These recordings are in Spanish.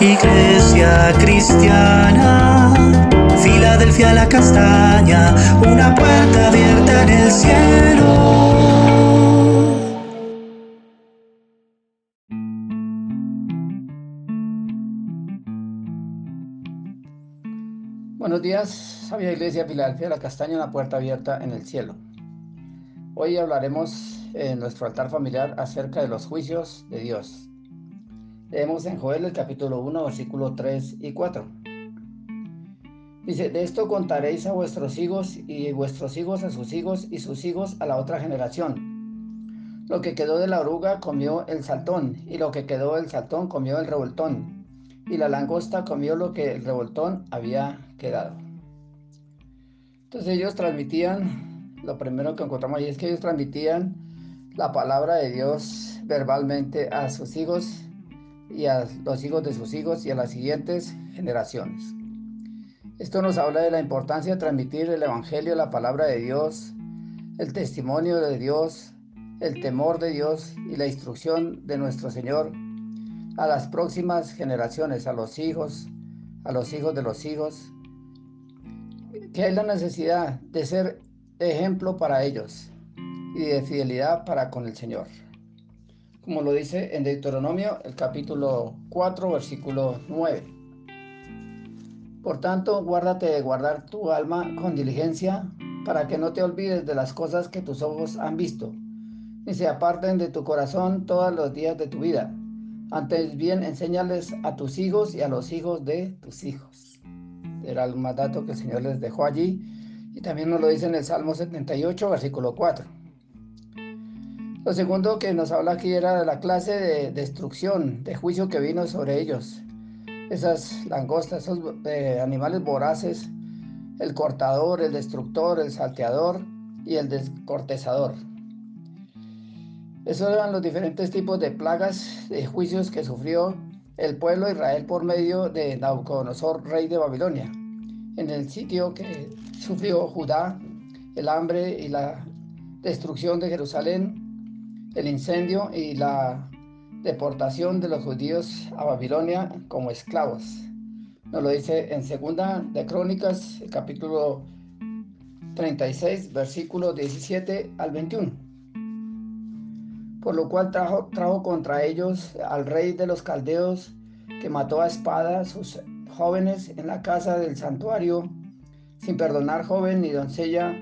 Iglesia cristiana, Filadelfia la castaña, una puerta abierta en el cielo. Buenos días, sabia Iglesia Filadelfia la castaña, una puerta abierta en el cielo. Hoy hablaremos en nuestro altar familiar acerca de los juicios de Dios. Leemos en Joel el capítulo 1, versículo 3 y 4. Dice, de esto contaréis a vuestros hijos y vuestros hijos a sus hijos y sus hijos a la otra generación. Lo que quedó de la oruga comió el saltón y lo que quedó del saltón comió el revoltón y la langosta comió lo que el revoltón había quedado. Entonces ellos transmitían, lo primero que encontramos ahí es que ellos transmitían la palabra de Dios verbalmente a sus hijos y a los hijos de sus hijos y a las siguientes generaciones. Esto nos habla de la importancia de transmitir el Evangelio, la palabra de Dios, el testimonio de Dios, el temor de Dios y la instrucción de nuestro Señor a las próximas generaciones, a los hijos, a los hijos de los hijos, que hay la necesidad de ser ejemplo para ellos y de fidelidad para con el Señor como lo dice en Deuteronomio, el capítulo 4, versículo 9. Por tanto, guárdate de guardar tu alma con diligencia, para que no te olvides de las cosas que tus ojos han visto, ni se aparten de tu corazón todos los días de tu vida. Antes bien, enséñales a tus hijos y a los hijos de tus hijos. Era el mandato que el Señor les dejó allí, y también nos lo dice en el Salmo 78, versículo 4. Lo segundo que nos habla aquí era de la clase de destrucción, de juicio que vino sobre ellos. Esas langostas, esos eh, animales voraces, el cortador, el destructor, el salteador y el descortezador. Esos eran los diferentes tipos de plagas, de juicios que sufrió el pueblo de Israel por medio de Nabucodonosor, rey de Babilonia, en el sitio que sufrió Judá, el hambre y la destrucción de Jerusalén el incendio y la deportación de los judíos a Babilonia como esclavos. Nos lo dice en segunda de Crónicas, capítulo 36, versículo 17 al 21. Por lo cual trajo, trajo contra ellos al rey de los caldeos, que mató a espada a sus jóvenes en la casa del santuario, sin perdonar joven ni doncella,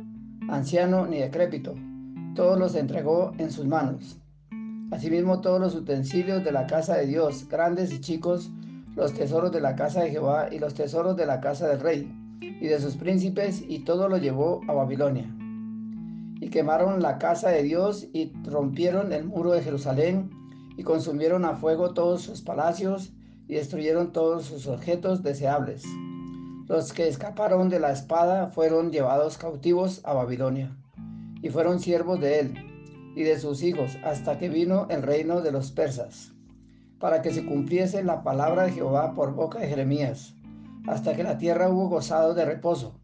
anciano ni decrépito todos los entregó en sus manos. Asimismo todos los utensilios de la casa de Dios, grandes y chicos, los tesoros de la casa de Jehová y los tesoros de la casa del rey y de sus príncipes, y todo lo llevó a Babilonia. Y quemaron la casa de Dios y rompieron el muro de Jerusalén y consumieron a fuego todos sus palacios y destruyeron todos sus objetos deseables. Los que escaparon de la espada fueron llevados cautivos a Babilonia y fueron siervos de él y de sus hijos hasta que vino el reino de los persas, para que se cumpliese la palabra de Jehová por boca de Jeremías, hasta que la tierra hubo gozado de reposo,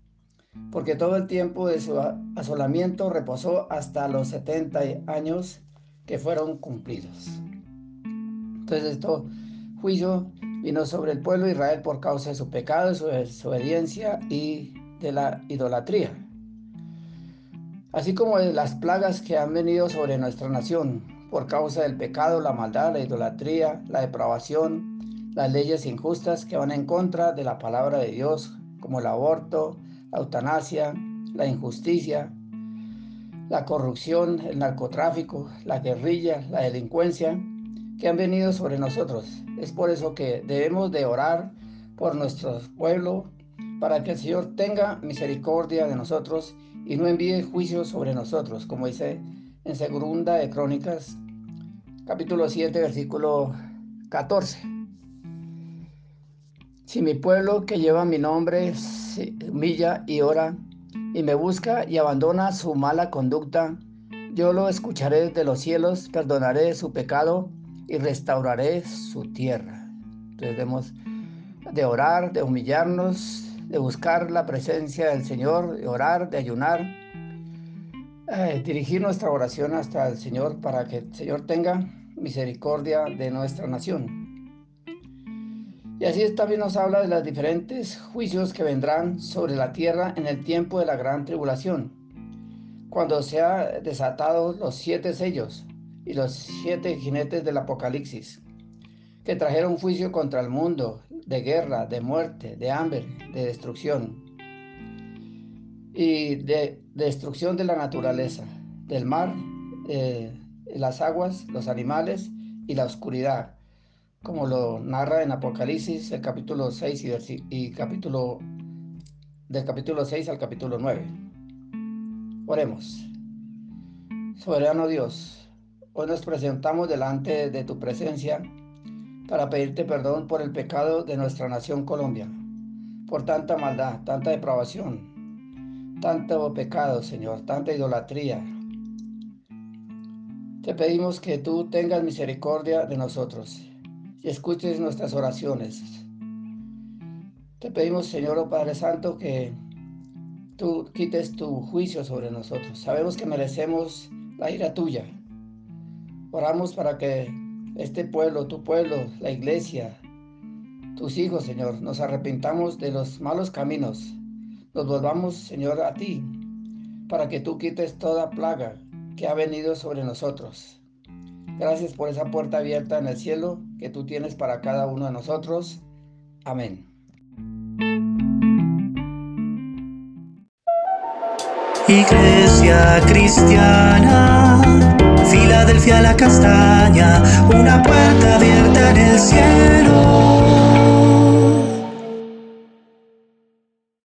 porque todo el tiempo de su asolamiento reposó hasta los 70 años que fueron cumplidos. Entonces esto juicio vino sobre el pueblo de Israel por causa de su pecado, su desobediencia y de la idolatría así como las plagas que han venido sobre nuestra nación por causa del pecado, la maldad, la idolatría, la depravación, las leyes injustas que van en contra de la palabra de Dios, como el aborto, la eutanasia, la injusticia, la corrupción, el narcotráfico, la guerrilla, la delincuencia, que han venido sobre nosotros. Es por eso que debemos de orar por nuestro pueblo, para que el Señor tenga misericordia de nosotros y no envíe juicio sobre nosotros, como dice en Segunda de Crónicas, capítulo 7, versículo 14. Si mi pueblo que lleva mi nombre se humilla y ora y me busca y abandona su mala conducta, yo lo escucharé desde los cielos, perdonaré su pecado y restauraré su tierra. Entonces debemos de orar, de humillarnos, de buscar la presencia del Señor, de orar, de ayunar, eh, dirigir nuestra oración hasta el Señor para que el Señor tenga misericordia de nuestra nación. Y así también nos habla de los diferentes juicios que vendrán sobre la tierra en el tiempo de la gran tribulación, cuando sean desatados los siete sellos y los siete jinetes del Apocalipsis, que trajeron juicio contra el mundo, de guerra, de muerte, de hambre, de destrucción y de, destrucción de la naturaleza, del mar, eh, las aguas, los animales y la oscuridad como lo narra en Apocalipsis, el capítulo 6 y, capítulo del capítulo 6 al capítulo 9. Oremos. Soberano Dios, hoy nos presentamos delante de tu presencia para pedirte perdón por el pecado de nuestra nación Colombia, por tanta maldad, tanta depravación, tanto pecado, Señor, tanta idolatría. Te pedimos que tú tengas misericordia de nosotros y escuches nuestras oraciones. Te pedimos, Señor, oh Padre Santo, que tú quites tu juicio sobre nosotros. Sabemos que merecemos la ira tuya. Oramos para que este pueblo, tu pueblo, la iglesia, tus hijos, Señor, nos arrepintamos de los malos caminos. Nos volvamos, Señor, a ti, para que tú quites toda plaga que ha venido sobre nosotros. Gracias por esa puerta abierta en el cielo que tú tienes para cada uno de nosotros. Amén. Iglesia cristiana, Filadelfia la castaña, una puerta abierta en el cielo.